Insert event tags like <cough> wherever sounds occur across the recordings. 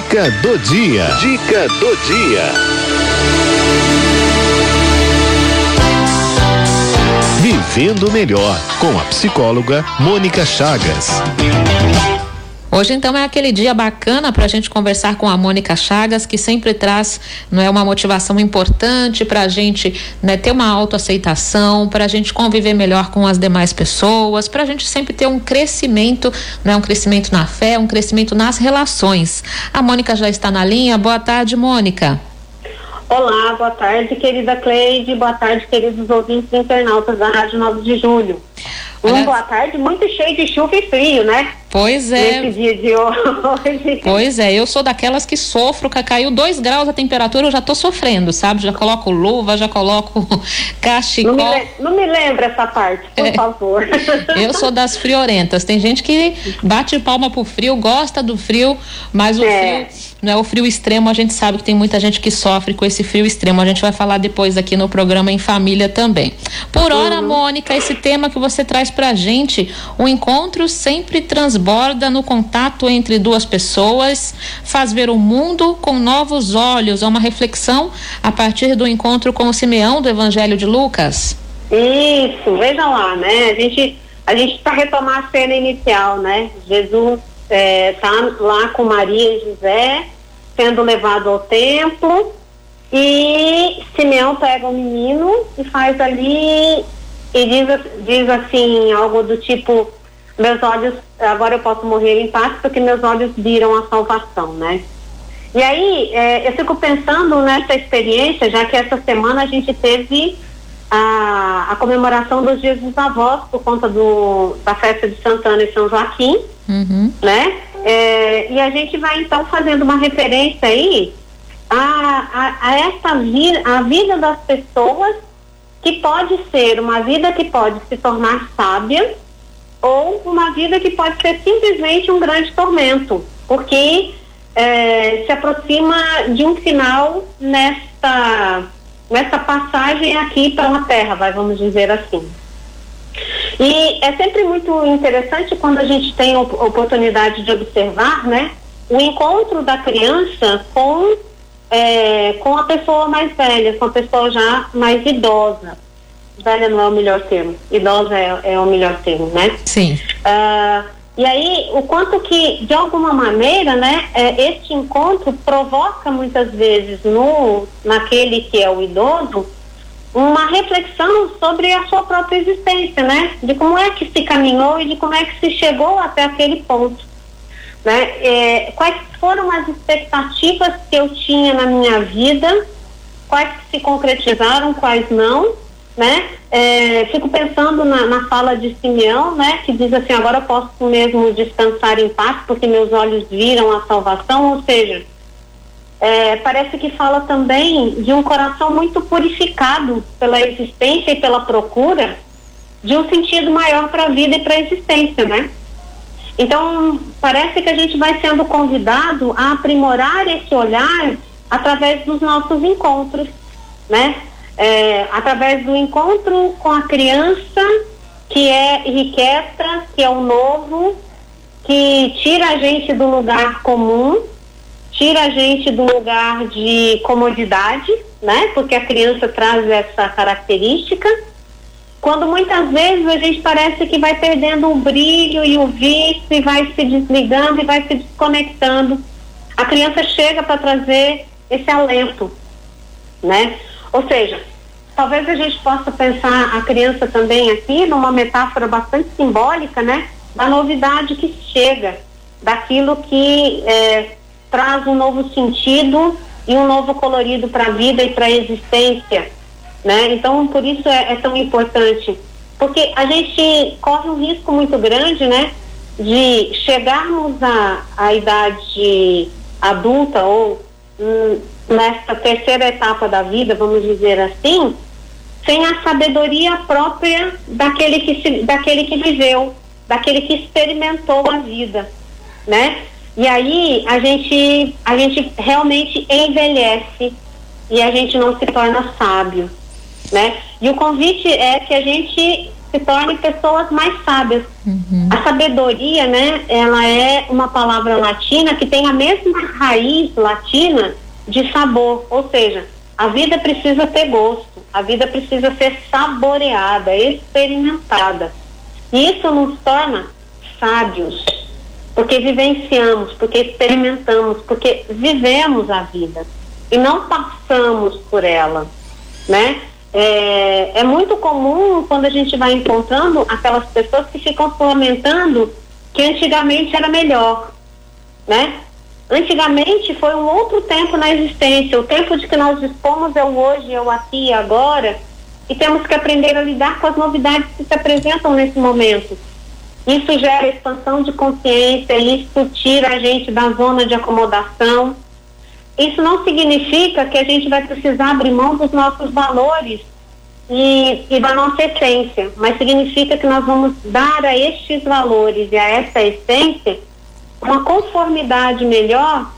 Dica do dia. Dica do dia. Vivendo melhor com a psicóloga Mônica Chagas. Hoje então é aquele dia bacana para a gente conversar com a Mônica Chagas, que sempre traz não é uma motivação importante para a gente né, ter uma autoaceitação, para a gente conviver melhor com as demais pessoas, para a gente sempre ter um crescimento, né, um crescimento na fé, um crescimento nas relações. A Mônica já está na linha. Boa tarde, Mônica. Olá, boa tarde, querida Cleide, boa tarde, queridos ouvintes internautas da Rádio 9 de Julho. Uma boa tarde muito cheio de chuva e frio, né? Pois é. Nesse dia de hoje. <laughs> Pois é, eu sou daquelas que sofro, caiu dois graus a temperatura, eu já tô sofrendo, sabe? Já coloco luva, já coloco cachecol. <laughs> Não me, não me lembra essa parte, por é. favor. <laughs> Eu sou das friorentas. Tem gente que bate palma pro frio, gosta do frio, mas o é. frio não é o frio extremo, a gente sabe que tem muita gente que sofre com esse frio extremo. A gente vai falar depois aqui no programa em família também. Por hora, uhum. Mônica, esse tema que você traz pra gente, o encontro sempre transborda no contato entre duas pessoas, faz ver o mundo com novos olhos. É uma reflexão a partir do encontro com o Simeão do Evangelho de Lucas. Isso, veja lá, né? A gente a gente está retomar a cena inicial, né? Jesus está é, tá lá com Maria e José, sendo levado ao templo, e Simeão pega o menino e faz ali e diz, diz assim, algo do tipo, meus olhos, agora eu posso morrer em paz porque meus olhos viram a salvação, né? E aí, é, eu fico pensando nessa experiência, já que essa semana a gente teve a, a comemoração dos dias dos avós por conta do, da festa de Santana e São Joaquim, uhum. né? É, e a gente vai então fazendo uma referência aí a, a, a essa vida, a vida das pessoas que pode ser uma vida que pode se tornar sábia ou uma vida que pode ser simplesmente um grande tormento, porque é, se aproxima de um final nesta, nessa passagem aqui para a Terra, vai, vamos dizer assim. E é sempre muito interessante quando a gente tem a oportunidade de observar, né, o encontro da criança com é, com a pessoa mais velha, com a pessoa já mais idosa. Velha não é o melhor termo, idosa é, é o melhor termo, né? Sim. Uh, e aí, o quanto que, de alguma maneira, né, é, este encontro provoca muitas vezes no, naquele que é o idoso uma reflexão sobre a sua própria existência, né? De como é que se caminhou e de como é que se chegou até aquele ponto. Né? É, quais foram as expectativas que eu tinha na minha vida, quais se concretizaram, quais não, né? É, fico pensando na, na, fala de Simeão, né? Que diz assim, agora eu posso mesmo descansar em paz porque meus olhos viram a salvação, ou seja, é, parece que fala também de um coração muito purificado pela existência e pela procura de um sentido maior para a vida e para a existência, né? Então, parece que a gente vai sendo convidado a aprimorar esse olhar através dos nossos encontros, né? É, através do encontro com a criança que é irrequieta, que é o novo, que tira a gente do lugar comum, tira a gente do lugar de comodidade, né? Porque a criança traz essa característica quando muitas vezes a gente parece que vai perdendo o brilho e o vício e vai se desligando e vai se desconectando. A criança chega para trazer esse alento, né? Ou seja, talvez a gente possa pensar a criança também aqui numa metáfora bastante simbólica, né? Da novidade que chega, daquilo que é, traz um novo sentido e um novo colorido para a vida e para a existência né? Então, por isso é, é, tão importante, porque a gente corre um risco muito grande, né? De chegarmos à, idade adulta ou hum, nessa terceira etapa da vida, vamos dizer assim, sem a sabedoria própria daquele que, se, daquele que viveu, daquele que experimentou a vida, né? E aí a gente, a gente realmente envelhece e a gente não se torna sábio né? E o convite é que a gente se tornem pessoas mais sábias. Uhum. A sabedoria, né, ela é uma palavra latina que tem a mesma raiz latina de sabor, ou seja, a vida precisa ter gosto, a vida precisa ser saboreada, experimentada. E isso nos torna sábios, porque vivenciamos, porque experimentamos, porque vivemos a vida e não passamos por ela, né? É, é muito comum quando a gente vai encontrando aquelas pessoas que ficam lamentando que antigamente era melhor, né? Antigamente foi um outro tempo na existência. O tempo de que nós dispomos é o hoje, é o aqui e agora. E temos que aprender a lidar com as novidades que se apresentam nesse momento. Isso gera expansão de consciência, isso tira a gente da zona de acomodação. Isso não significa que a gente vai precisar abrir mão dos nossos valores e, e da nossa essência, mas significa que nós vamos dar a estes valores e a essa essência uma conformidade melhor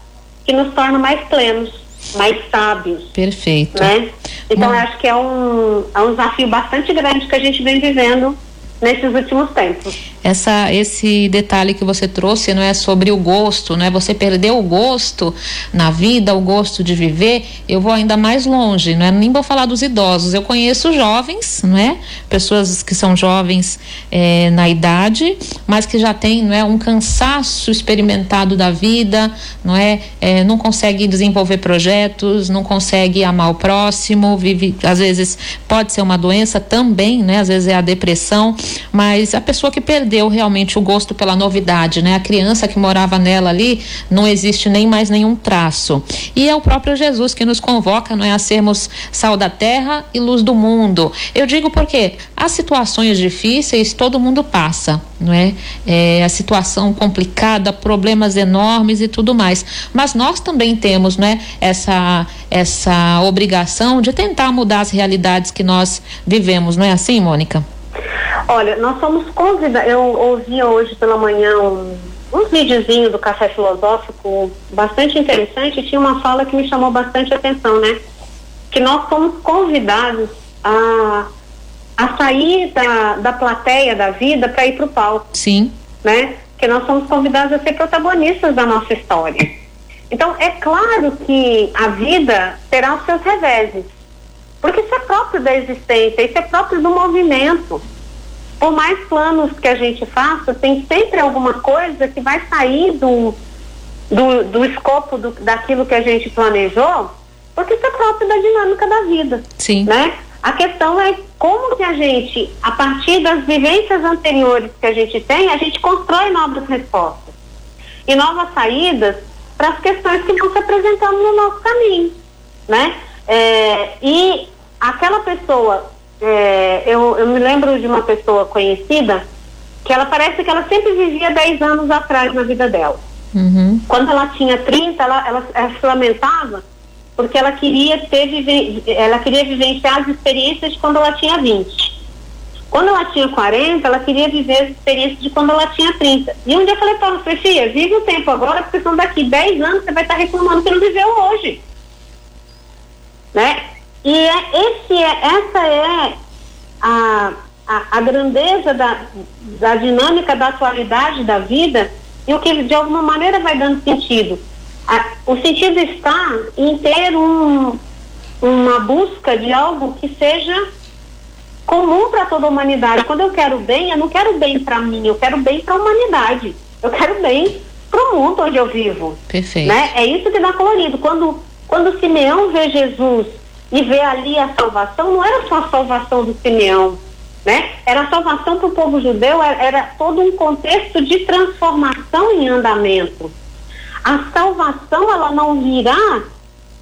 que nos torna mais plenos, mais sábios. Perfeito. Né? Então, acho que é um, é um desafio bastante grande que a gente vem vivendo nesses últimos tempos essa esse detalhe que você trouxe não é sobre o gosto, não é você perdeu o gosto na vida, o gosto de viver. Eu vou ainda mais longe, não é nem vou falar dos idosos. Eu conheço jovens, não é, pessoas que são jovens é, na idade, mas que já têm não é um cansaço experimentado da vida, não é, é não consegue desenvolver projetos, não consegue amar o próximo, vive às vezes pode ser uma doença também, né? Às vezes é a depressão, mas a pessoa que perdeu realmente o gosto pela novidade, né? A criança que morava nela ali não existe nem mais nenhum traço. E é o próprio Jesus que nos convoca, não é, a sermos sal da terra e luz do mundo. Eu digo porque as situações difíceis todo mundo passa, não é? é a situação complicada, problemas enormes e tudo mais. Mas nós também temos, né? Essa essa obrigação de tentar mudar as realidades que nós vivemos, não é assim, Mônica? Olha, nós somos convidados. Eu ouvi hoje pela manhã um, um videozinho do Café Filosófico bastante interessante. Tinha uma fala que me chamou bastante atenção, né? Que nós somos convidados a, a sair da, da plateia da vida para ir para o palco. Sim. Né? Que nós somos convidados a ser protagonistas da nossa história. Então, é claro que a vida terá os seus reveses. Porque isso é próprio da existência, isso é próprio do movimento por mais planos que a gente faça, tem sempre alguma coisa que vai sair do, do, do escopo do, daquilo que a gente planejou, porque isso é próprio da dinâmica da vida. Sim. Né? A questão é como que a gente, a partir das vivências anteriores que a gente tem, a gente constrói novas respostas e novas saídas para as questões que vão se apresentando no nosso caminho, né? É, e aquela pessoa é, eu, eu me lembro de uma pessoa conhecida que ela parece que ela sempre vivia 10 anos atrás na vida dela. Uhum. Quando ela tinha 30, ela, ela, ela, se lamentava porque ela queria ter ela queria vivenciar as experiências de quando ela tinha 20. Quando ela tinha 40, ela queria viver as experiências de quando ela tinha 30. E um dia eu falei para ela, Sofia, vive o tempo agora, porque são daqui 10 anos você vai estar reclamando que não viveu hoje. Né? E é, esse é, essa é a, a, a grandeza da, da dinâmica da atualidade da vida e o que de alguma maneira vai dando sentido. A, o sentido está em ter um, uma busca de algo que seja comum para toda a humanidade. Quando eu quero bem, eu não quero bem para mim, eu quero bem para a humanidade. Eu quero bem para o mundo onde eu vivo. Perfeito. Né? É isso que dá colorido. Quando, quando Simeão vê Jesus e ver ali a salvação, não era só a salvação do Simeão, né? Era a salvação para o povo judeu, era, era todo um contexto de transformação em andamento. A salvação, ela não virá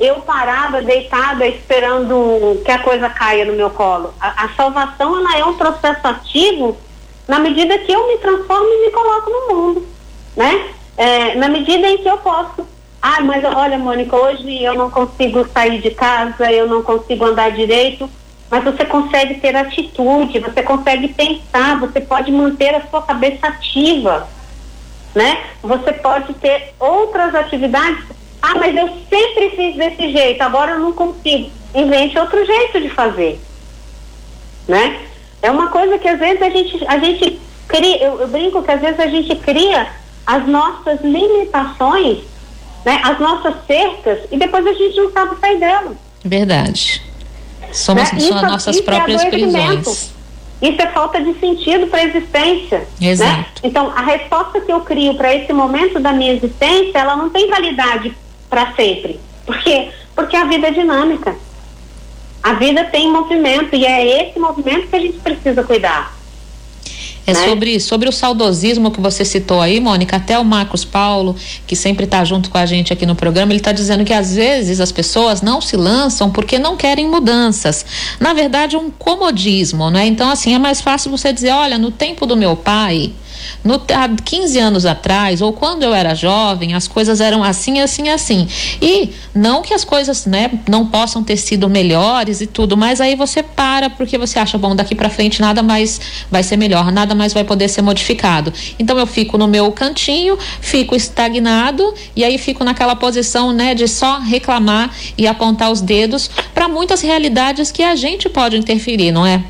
eu parada, deitada, esperando que a coisa caia no meu colo. A, a, salvação, ela é um processo ativo na medida que eu me transformo e me coloco no mundo, né? É, na medida em que eu posso ah, mas olha, Mônica, hoje eu não consigo sair de casa, eu não consigo andar direito, mas você consegue ter atitude, você consegue pensar, você pode manter a sua cabeça ativa, né? Você pode ter outras atividades. Ah, mas eu sempre fiz desse jeito, agora eu não consigo. Invente outro jeito de fazer, né? É uma coisa que às vezes a gente, a gente cria, eu, eu brinco que às vezes a gente cria as nossas limitações, né, as nossas cercas, e depois a gente não sabe sair dela. Verdade. Somos, né? isso, nossas isso é próprias é prisões. Isso é falta de sentido para a existência. Né? Exato. Né? Então, a resposta que eu crio para esse momento da minha existência, ela não tem validade para sempre. Por quê? Porque a vida é dinâmica. A vida tem movimento e é esse movimento que a gente precisa cuidar. É né? sobre, sobre o saudosismo que você citou aí, Mônica, até o Marcos Paulo, que sempre está junto com a gente aqui no programa, ele está dizendo que às vezes as pessoas não se lançam porque não querem mudanças. Na verdade, um comodismo, né? Então, assim, é mais fácil você dizer, olha, no tempo do meu pai, no, há 15 anos atrás, ou quando eu era jovem, as coisas eram assim, assim, assim. E não que as coisas né, não possam ter sido melhores e tudo, mas aí você para porque você acha, bom, daqui para frente nada mais vai ser melhor, nada mais vai poder ser modificado. Então eu fico no meu cantinho, fico estagnado e aí fico naquela posição né, de só reclamar e apontar os dedos para muitas realidades que a gente pode interferir, não é?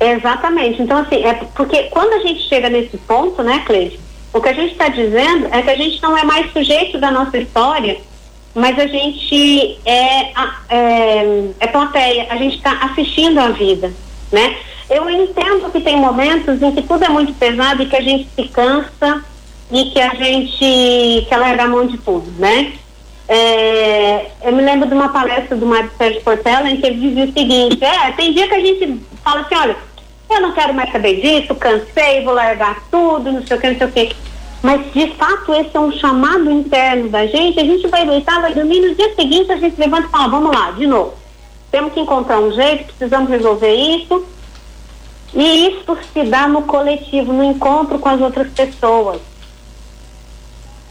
Exatamente. Então, assim, é porque quando a gente chega nesse ponto, né, Cleide, o que a gente está dizendo é que a gente não é mais sujeito da nossa história, mas a gente é, é, é plateia, a gente está assistindo a vida, né? Eu entendo que tem momentos em que tudo é muito pesado e que a gente se cansa e que a gente quer largar a mão de tudo, né? É, eu me lembro de uma palestra do Mário Sérgio Portela em que ele dizia o seguinte, é, tem dia que a gente fala assim, olha, eu não quero mais saber disso, cansei, vou largar tudo, não sei o que, não sei o que. Mas, de fato, esse é um chamado interno da gente, a gente vai deitar, vai dormir, no dia seguinte a gente levanta e fala, vamos lá, de novo. Temos que encontrar um jeito, precisamos resolver isso. E isso se dá no coletivo, no encontro com as outras pessoas.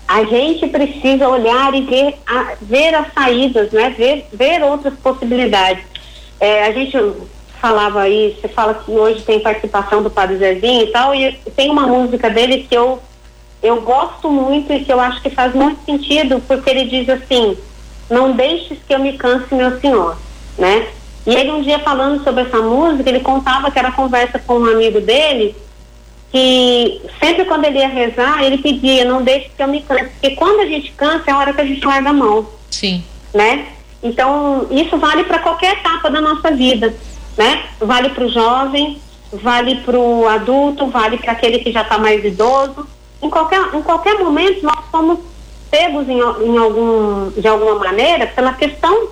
A gente precisa olhar e ver, a, ver as saídas, né? ver, ver outras possibilidades. É, a gente falava aí, você fala que hoje tem participação do Padre Zezinho e tal, e tem uma música dele que eu, eu gosto muito e que eu acho que faz muito sentido, porque ele diz assim, não deixes que eu me canse, meu senhor, né? E ele um dia falando sobre essa música, ele contava que era conversa com um amigo dele, que sempre quando ele ia rezar, ele pedia, não deixe que eu me canse, porque quando a gente cansa é a hora que a gente larga a mão. Sim. Né? Então, isso vale para qualquer etapa da nossa vida né? Vale para o jovem, vale para o adulto, vale para aquele que já está mais idoso. Em qualquer, em qualquer momento nós somos pegos em, em algum, de alguma maneira pela questão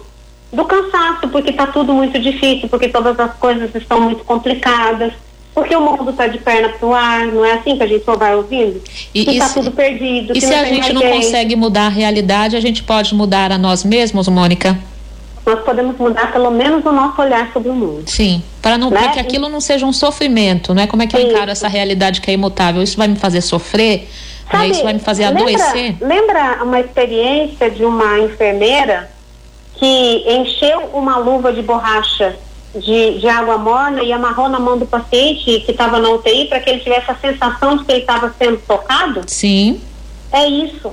do cansaço, porque está tudo muito difícil, porque todas as coisas estão muito complicadas, porque o mundo está de perna para o ar, não é assim que a gente só vai ouvindo? E está tudo perdido. E se a gente não consegue mudar a realidade, a gente pode mudar a nós mesmos, Mônica? Nós podemos mudar pelo menos o nosso olhar sobre o mundo. Sim, para não né? que aquilo não seja um sofrimento, né? Como é que eu encaro essa realidade que é imutável? Isso vai me fazer sofrer? Né? Sabe, Isso vai me fazer lembra, adoecer? Lembra uma experiência de uma enfermeira que encheu uma luva de borracha de, de água morna e amarrou na mão do paciente que estava na UTI para que ele tivesse a sensação de que ele estava sendo tocado? Sim. É isso.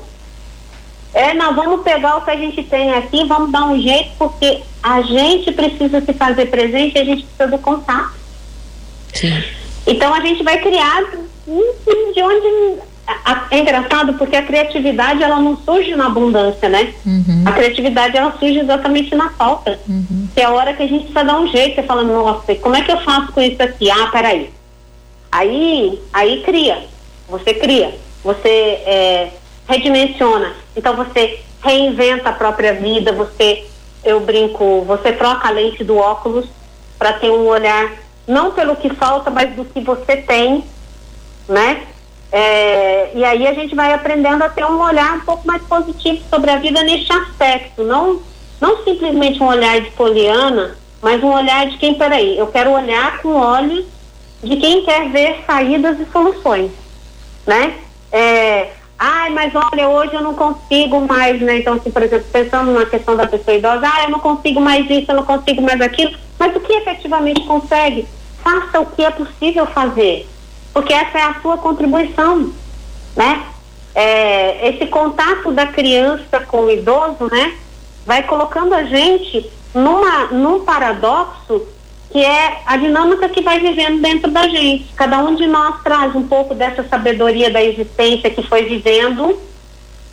É, nós vamos pegar o que a gente tem aqui, vamos dar um jeito, porque a gente precisa se fazer presente, a gente precisa do contato. Sim. Então a gente vai criar de onde é engraçado porque a criatividade ela não surge na abundância, né? Uhum. A criatividade ela surge exatamente na falta. Uhum. Que é a hora que a gente precisa dar um jeito, você fala, nossa, como é que eu faço com isso aqui? Ah, peraí. Aí, aí cria. Você cria. Você é, redimensiona. Então você reinventa a própria vida, você, eu brinco, você troca a lente do óculos para ter um olhar não pelo que falta, mas do que você tem, né? É, e aí a gente vai aprendendo a ter um olhar um pouco mais positivo sobre a vida neste aspecto, não, não simplesmente um olhar de poliana, mas um olhar de quem, peraí, eu quero olhar com olhos de quem quer ver saídas e soluções, né? É, Ai, mas olha, hoje eu não consigo mais, né? Então, assim, por exemplo, pensando na questão da pessoa idosa, ah, eu não consigo mais isso, eu não consigo mais aquilo. Mas o que efetivamente consegue? Faça o que é possível fazer. Porque essa é a sua contribuição, né? É, esse contato da criança com o idoso, né? Vai colocando a gente numa, num paradoxo que é a dinâmica que vai vivendo dentro da gente. Cada um de nós traz um pouco dessa sabedoria da existência que foi vivendo,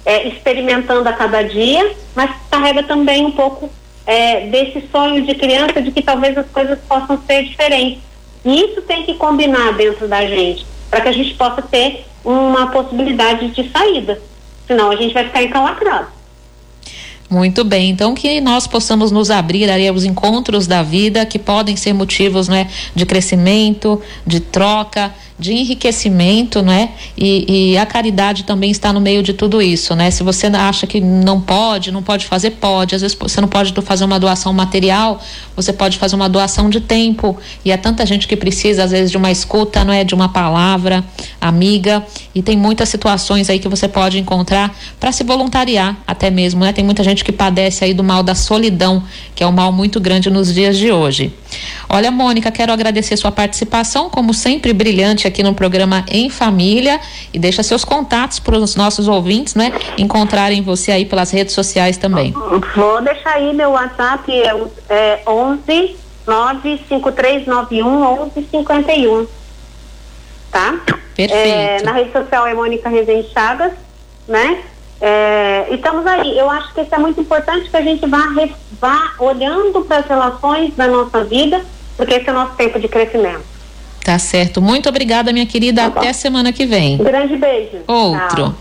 é, experimentando a cada dia, mas carrega também um pouco é, desse sonho de criança de que talvez as coisas possam ser diferentes. E isso tem que combinar dentro da gente, para que a gente possa ter uma possibilidade de saída. Senão a gente vai ficar encalacrado. Muito bem, então que nós possamos nos abrir aí aos encontros da vida que podem ser motivos né, de crescimento, de troca, de enriquecimento, né? E, e, a caridade também está no meio de tudo isso, né? Se você acha que não pode, não pode fazer, pode. Às vezes você não pode fazer uma doação material, você pode fazer uma doação de tempo. E é tanta gente que precisa, às vezes, de uma escuta, não é? De uma palavra amiga. E tem muitas situações aí que você pode encontrar para se voluntariar, até mesmo, né? Tem muita gente que padece aí do mal da solidão, que é um mal muito grande nos dias de hoje. Olha, Mônica, quero agradecer sua participação, como sempre, brilhante aqui no programa Em Família e deixa seus contatos para os nossos ouvintes, né? Encontrarem você aí pelas redes sociais também. Vou deixar aí meu WhatsApp, é, é 11 95391 1151. Tá? Perfeito. É, na rede social é Mônica Rezende Chagas, né? É, estamos aí. Eu acho que isso é muito importante que a gente vá, vá olhando para as relações da nossa vida, porque esse é o nosso tempo de crescimento. Tá certo. Muito obrigada, minha querida. Tá Até semana que vem. Um grande beijo. Outro. Tchau.